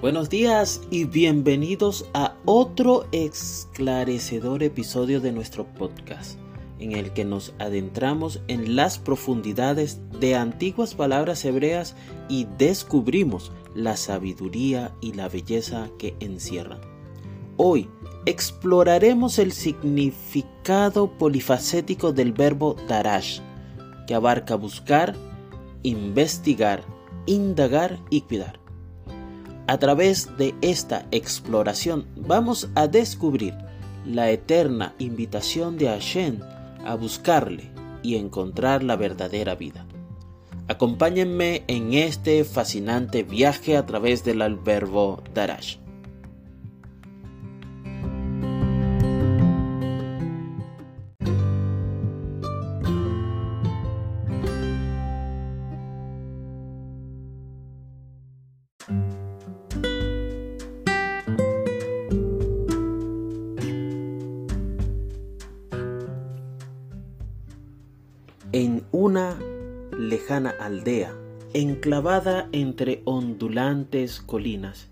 Buenos días y bienvenidos a otro esclarecedor episodio de nuestro podcast, en el que nos adentramos en las profundidades de antiguas palabras hebreas y descubrimos la sabiduría y la belleza que encierran. Hoy exploraremos el significado polifacético del verbo darash, que abarca buscar, investigar, indagar y cuidar. A través de esta exploración vamos a descubrir la eterna invitación de Hashem a buscarle y encontrar la verdadera vida. Acompáñenme en este fascinante viaje a través del verbo Darash. En una lejana aldea, enclavada entre ondulantes colinas,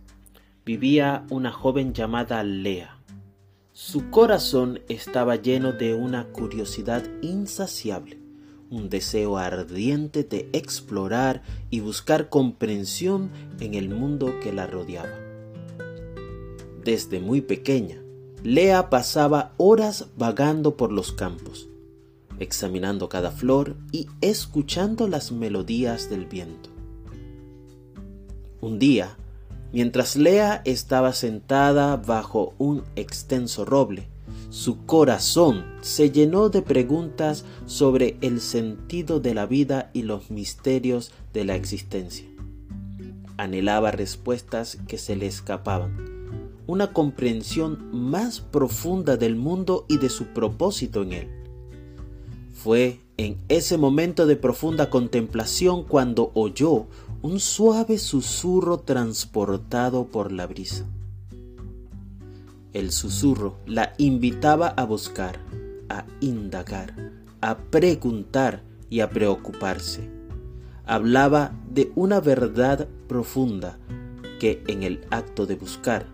vivía una joven llamada Lea. Su corazón estaba lleno de una curiosidad insaciable, un deseo ardiente de explorar y buscar comprensión en el mundo que la rodeaba. Desde muy pequeña, Lea pasaba horas vagando por los campos examinando cada flor y escuchando las melodías del viento. Un día, mientras Lea estaba sentada bajo un extenso roble, su corazón se llenó de preguntas sobre el sentido de la vida y los misterios de la existencia. Anhelaba respuestas que se le escapaban, una comprensión más profunda del mundo y de su propósito en él. Fue en ese momento de profunda contemplación cuando oyó un suave susurro transportado por la brisa. El susurro la invitaba a buscar, a indagar, a preguntar y a preocuparse. Hablaba de una verdad profunda que en el acto de buscar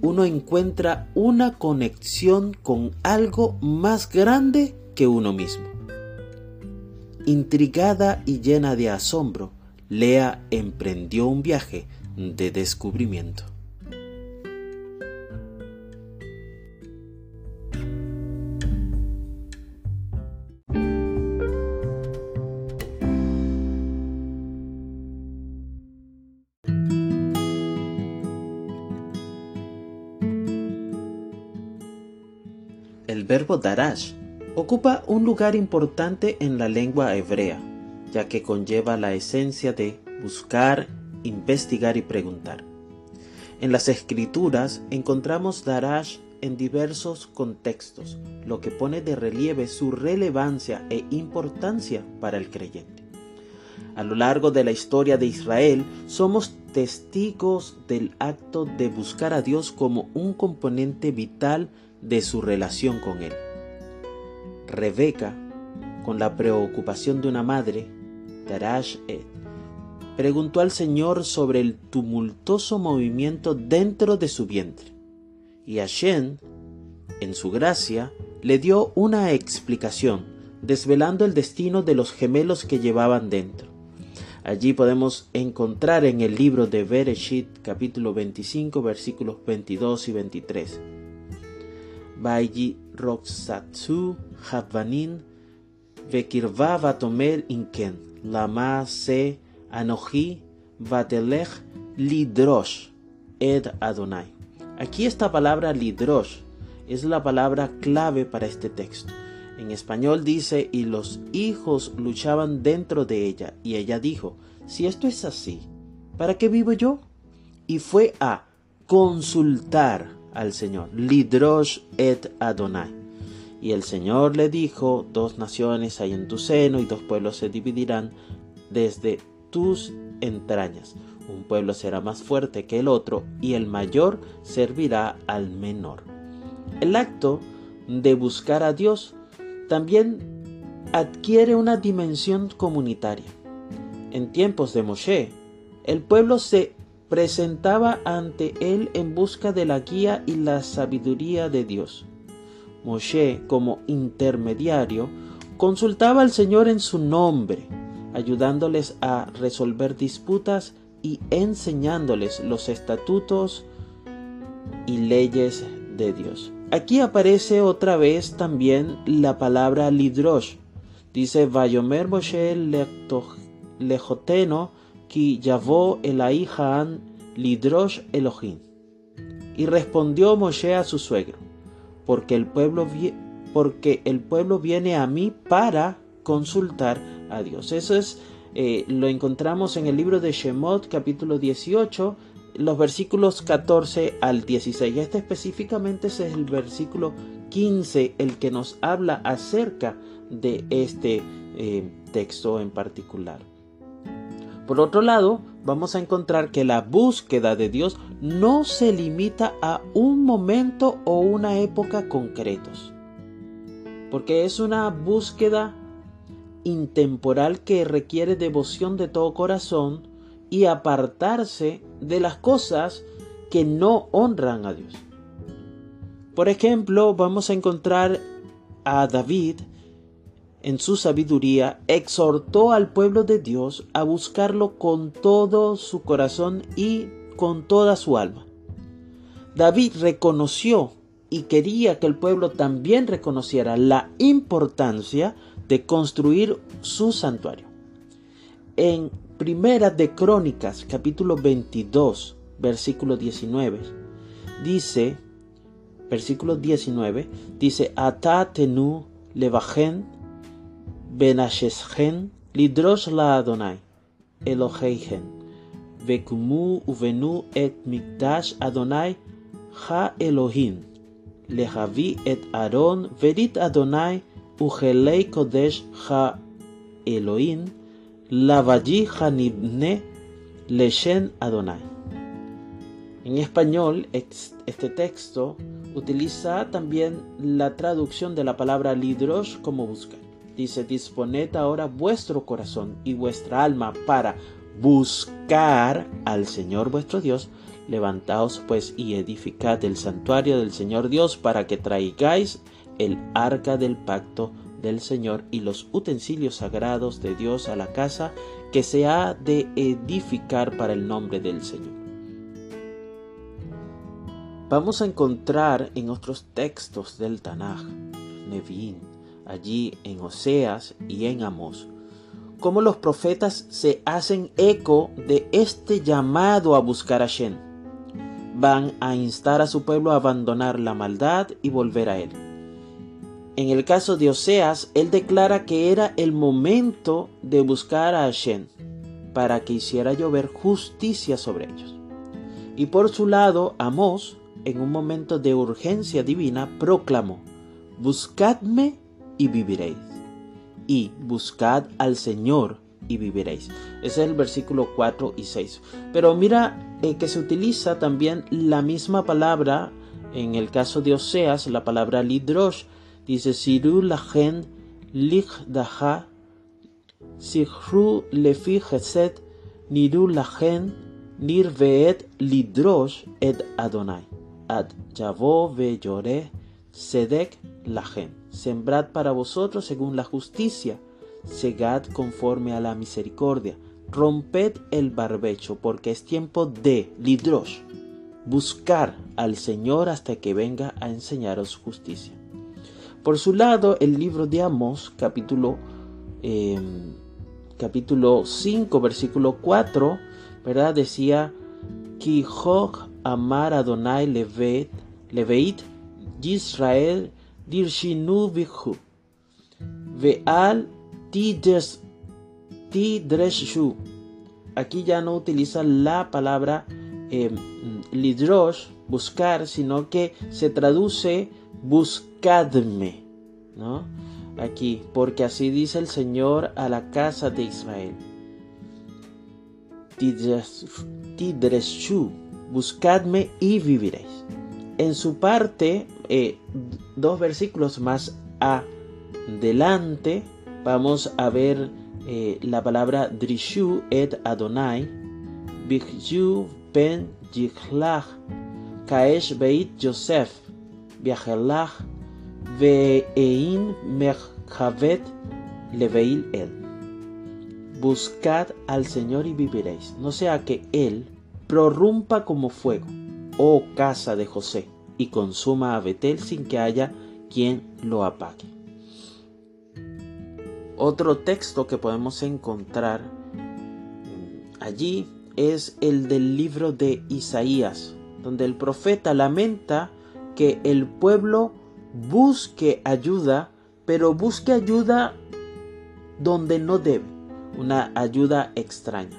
uno encuentra una conexión con algo más grande que uno mismo. Intrigada y llena de asombro, Lea emprendió un viaje de descubrimiento. El verbo darash ocupa un lugar importante en la lengua hebrea, ya que conlleva la esencia de buscar, investigar y preguntar. En las escrituras encontramos Darash en diversos contextos, lo que pone de relieve su relevancia e importancia para el creyente. A lo largo de la historia de Israel somos testigos del acto de buscar a Dios como un componente vital de su relación con Él. Rebeca, con la preocupación de una madre, Tarash preguntó al Señor sobre el tumultuoso movimiento dentro de su vientre. Y Hashem, en su gracia, le dio una explicación, desvelando el destino de los gemelos que llevaban dentro. Allí podemos encontrar en el libro de Bereshit capítulo 25 versículos 22 y 23. Roxatsu Havanin Vekirva Vatomer Inken Lama Se Anoji Vatelech Lidrosh Ed Adonai. Aquí esta palabra Lidrosh es la palabra clave para este texto. En español dice, y los hijos luchaban dentro de ella, y ella dijo, si esto es así, ¿para qué vivo yo? Y fue a consultar al Señor, Lidrosh et Adonai. Y el Señor le dijo, dos naciones hay en tu seno y dos pueblos se dividirán desde tus entrañas. Un pueblo será más fuerte que el otro y el mayor servirá al menor. El acto de buscar a Dios también adquiere una dimensión comunitaria. En tiempos de Moshe, el pueblo se presentaba ante él en busca de la guía y la sabiduría de Dios. Moshe, como intermediario, consultaba al Señor en su nombre, ayudándoles a resolver disputas y enseñándoles los estatutos y leyes de Dios. Aquí aparece otra vez también la palabra lidrosh. Dice, Vayomer Moshe lejoteno ki yavó Haan lidrosh Elohim. Y respondió Moshe a su suegro, porque el pueblo, porque el pueblo viene a mí para consultar a Dios. Eso es, eh, lo encontramos en el libro de Shemot capítulo 18, los versículos 14 al 16. Este específicamente es el versículo 15 el que nos habla acerca de este eh, texto en particular. Por otro lado, vamos a encontrar que la búsqueda de Dios no se limita a un momento o una época concretos, porque es una búsqueda intemporal que requiere devoción de todo corazón y apartarse de las cosas que no honran a Dios. Por ejemplo, vamos a encontrar a David en su sabiduría exhortó al pueblo de Dios a buscarlo con todo su corazón y con toda su alma. David reconoció y quería que el pueblo también reconociera la importancia de construir su santuario. En Primera de Crónicas, capítulo 22, versículo 19, dice, versículo 19, dice, Ata tenu levajen benasheshen lidrosh la Adonai, Eloheihen, vekumu uvenu et mikdash Adonai ha Elohim, lehavi et Aaron verit Adonai ugelei kodesh ha Elohim, Lavaji Hanibne Leshen Adonai. En español, este texto utiliza también la traducción de la palabra lidrosh como buscar. Dice, disponed ahora vuestro corazón y vuestra alma para buscar al Señor vuestro Dios. Levantaos pues y edificad el santuario del Señor Dios para que traigáis el arca del pacto del Señor y los utensilios sagrados de Dios a la casa que se ha de edificar para el nombre del Señor. Vamos a encontrar en otros textos del Tanaj, Nevi'im, allí en Oseas y en Amós, cómo los profetas se hacen eco de este llamado a buscar a Shen. Van a instar a su pueblo a abandonar la maldad y volver a él. En el caso de Oseas, él declara que era el momento de buscar a Hashem para que hiciera llover justicia sobre ellos. Y por su lado, Amós, en un momento de urgencia divina, proclamó, Buscadme y viviréis. Y buscad al Señor y viviréis. Ese es el versículo 4 y 6. Pero mira eh, que se utiliza también la misma palabra en el caso de Oseas, la palabra lidrosh, Dice, Siru lachen daha, sichru lefi chesed, niru lachen nirveet lidrosh et Adonai. Ad yavo ve sedek lachen. Sembrad para vosotros según la justicia, segad conforme a la misericordia. Romped el barbecho, porque es tiempo de lidrosh, buscar al Señor hasta que venga a enseñaros justicia. Por su lado, el libro de Amos, capítulo, em, capítulo 5, versículo 4, ¿verdad? Decía, Kihok amar Adonai levet, leveit, Yisrael dirshinu vihu, veal tidreshu. Aquí ya no utiliza la palabra eh, lidrosh, buscar, sino que se traduce buscadme, ¿no? Aquí, porque así dice el Señor a la casa de Israel. Tidreshu, buscadme y viviréis. En su parte, eh, dos versículos más adelante, vamos a ver eh, la palabra Drishu et Adonai, Bigyu pen yichlach, kaesh beit Yosef, viajelach, ve'ein merchavet leveil el. Buscad al Señor y viviréis, no sea que Él prorrumpa como fuego, oh casa de José, y consuma a Betel sin que haya quien lo apague. Otro texto que podemos encontrar mm, allí es el del libro de Isaías, donde el profeta lamenta que el pueblo busque ayuda, pero busque ayuda donde no debe, una ayuda extraña.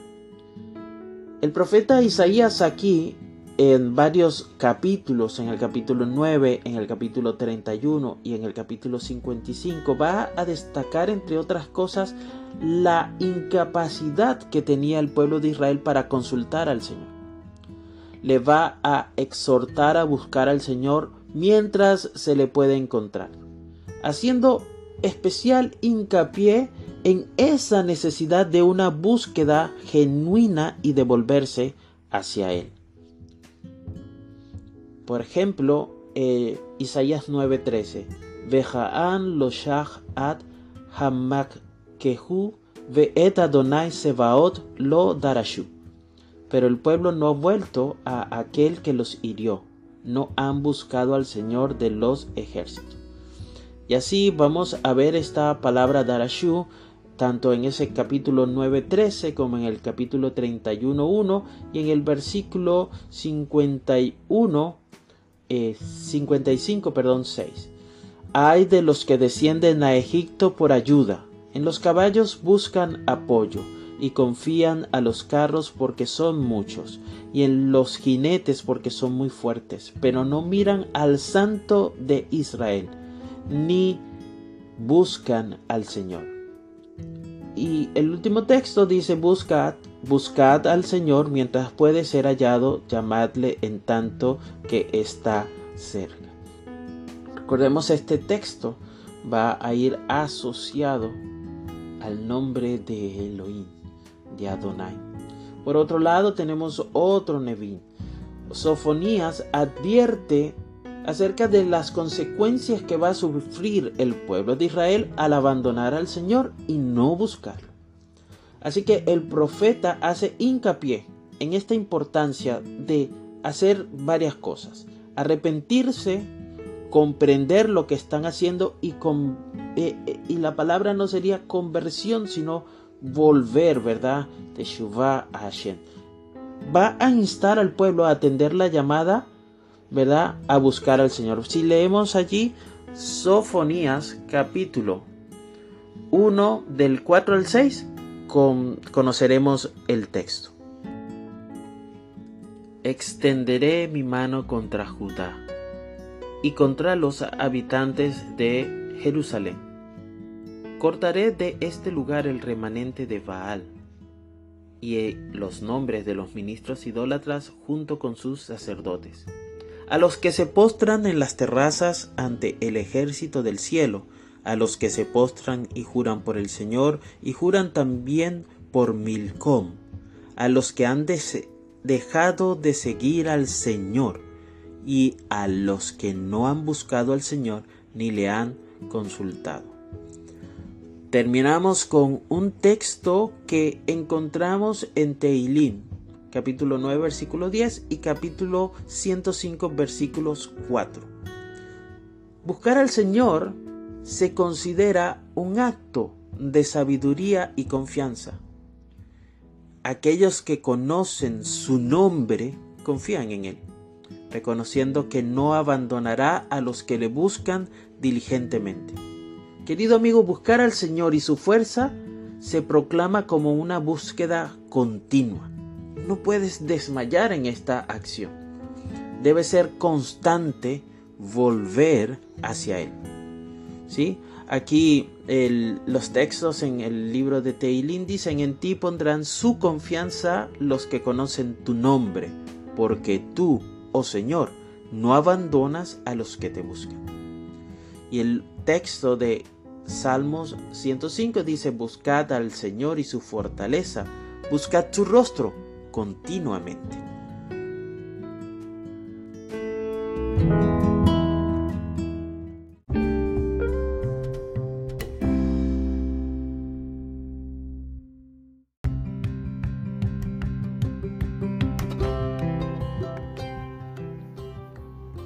El profeta Isaías aquí en varios capítulos, en el capítulo 9, en el capítulo 31 y en el capítulo 55, va a destacar, entre otras cosas, la incapacidad que tenía el pueblo de Israel para consultar al Señor. Le va a exhortar a buscar al Señor mientras se le puede encontrar, haciendo especial hincapié en esa necesidad de una búsqueda genuina y de volverse hacia Él. Por ejemplo, eh, Isaías 9:13, Vejaan lo shach hamak kehu ve'et Adonai sevaot lo darashu. Pero el pueblo no ha vuelto a aquel que los hirió, no han buscado al Señor de los ejércitos. Y así vamos a ver esta palabra darashu tanto en ese capítulo 9.13 como en el capítulo 31.1 y en el versículo 51 55, eh, perdón, 6. Hay de los que descienden a Egipto por ayuda. En los caballos buscan apoyo y confían a los carros porque son muchos y en los jinetes porque son muy fuertes, pero no miran al Santo de Israel ni buscan al Señor. Y el último texto dice buscad Buscad al Señor mientras puede ser hallado, llamadle en tanto que está cerca. Recordemos este texto va a ir asociado al nombre de Elohim, de Adonai. Por otro lado tenemos otro Nevín. Sofonías advierte acerca de las consecuencias que va a sufrir el pueblo de Israel al abandonar al Señor y no buscarlo. Así que el profeta hace hincapié en esta importancia de hacer varias cosas. Arrepentirse, comprender lo que están haciendo y, con, eh, eh, y la palabra no sería conversión, sino volver, ¿verdad? De Shuvah a Hashem. Va a instar al pueblo a atender la llamada, ¿verdad? A buscar al Señor. Si leemos allí Sofonías capítulo 1 del 4 al 6, conoceremos el texto. Extenderé mi mano contra Judá y contra los habitantes de Jerusalén. Cortaré de este lugar el remanente de Baal y los nombres de los ministros idólatras junto con sus sacerdotes, a los que se postran en las terrazas ante el ejército del cielo, a los que se postran y juran por el Señor y juran también por Milcom, a los que han dejado de seguir al Señor y a los que no han buscado al Señor ni le han consultado. Terminamos con un texto que encontramos en Teilín, capítulo 9, versículo 10 y capítulo 105, versículos 4. Buscar al Señor se considera un acto de sabiduría y confianza. Aquellos que conocen su nombre confían en Él, reconociendo que no abandonará a los que le buscan diligentemente. Querido amigo, buscar al Señor y su fuerza se proclama como una búsqueda continua. No puedes desmayar en esta acción. Debe ser constante volver hacia Él. Aquí los textos en el libro de Teilín dicen, en ti pondrán su confianza los que conocen tu nombre, porque tú, oh Señor, no abandonas a los que te buscan. Y el texto de Salmos 105 dice, buscad al Señor y su fortaleza, buscad su rostro continuamente.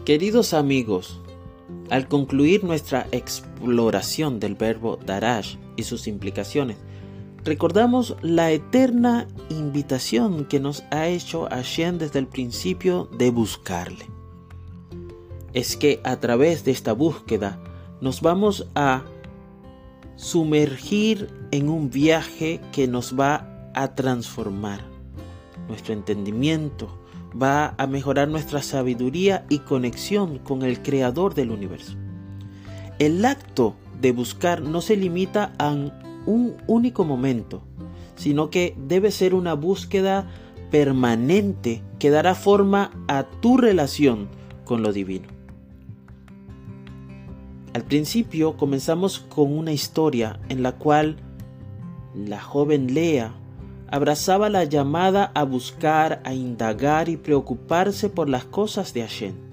Queridos amigos, al concluir nuestra exploración del verbo darash y sus implicaciones, recordamos la eterna invitación que nos ha hecho Hashem desde el principio de buscarle. Es que a través de esta búsqueda nos vamos a sumergir en un viaje que nos va a transformar nuestro entendimiento, va a mejorar nuestra sabiduría y conexión con el creador del universo. El acto de buscar no se limita a un único momento, sino que debe ser una búsqueda permanente que dará forma a tu relación con lo divino. Al principio comenzamos con una historia en la cual la joven Lea abrazaba la llamada a buscar, a indagar y preocuparse por las cosas de Hashem.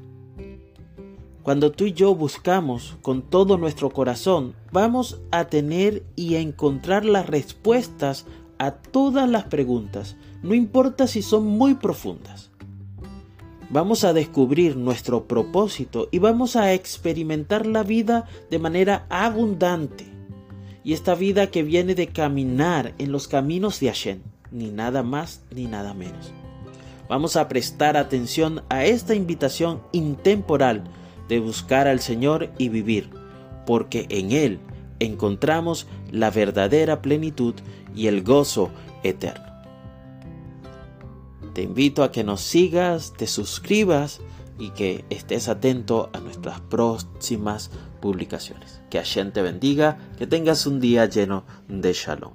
Cuando tú y yo buscamos con todo nuestro corazón, vamos a tener y a encontrar las respuestas a todas las preguntas, no importa si son muy profundas. Vamos a descubrir nuestro propósito y vamos a experimentar la vida de manera abundante y esta vida que viene de caminar en los caminos de Hashem, ni nada más ni nada menos. Vamos a prestar atención a esta invitación intemporal de buscar al Señor y vivir, porque en Él encontramos la verdadera plenitud y el gozo eterno. Te invito a que nos sigas, te suscribas y que estés atento a nuestras próximas publicaciones. Que Hashem te bendiga, que tengas un día lleno de shalom.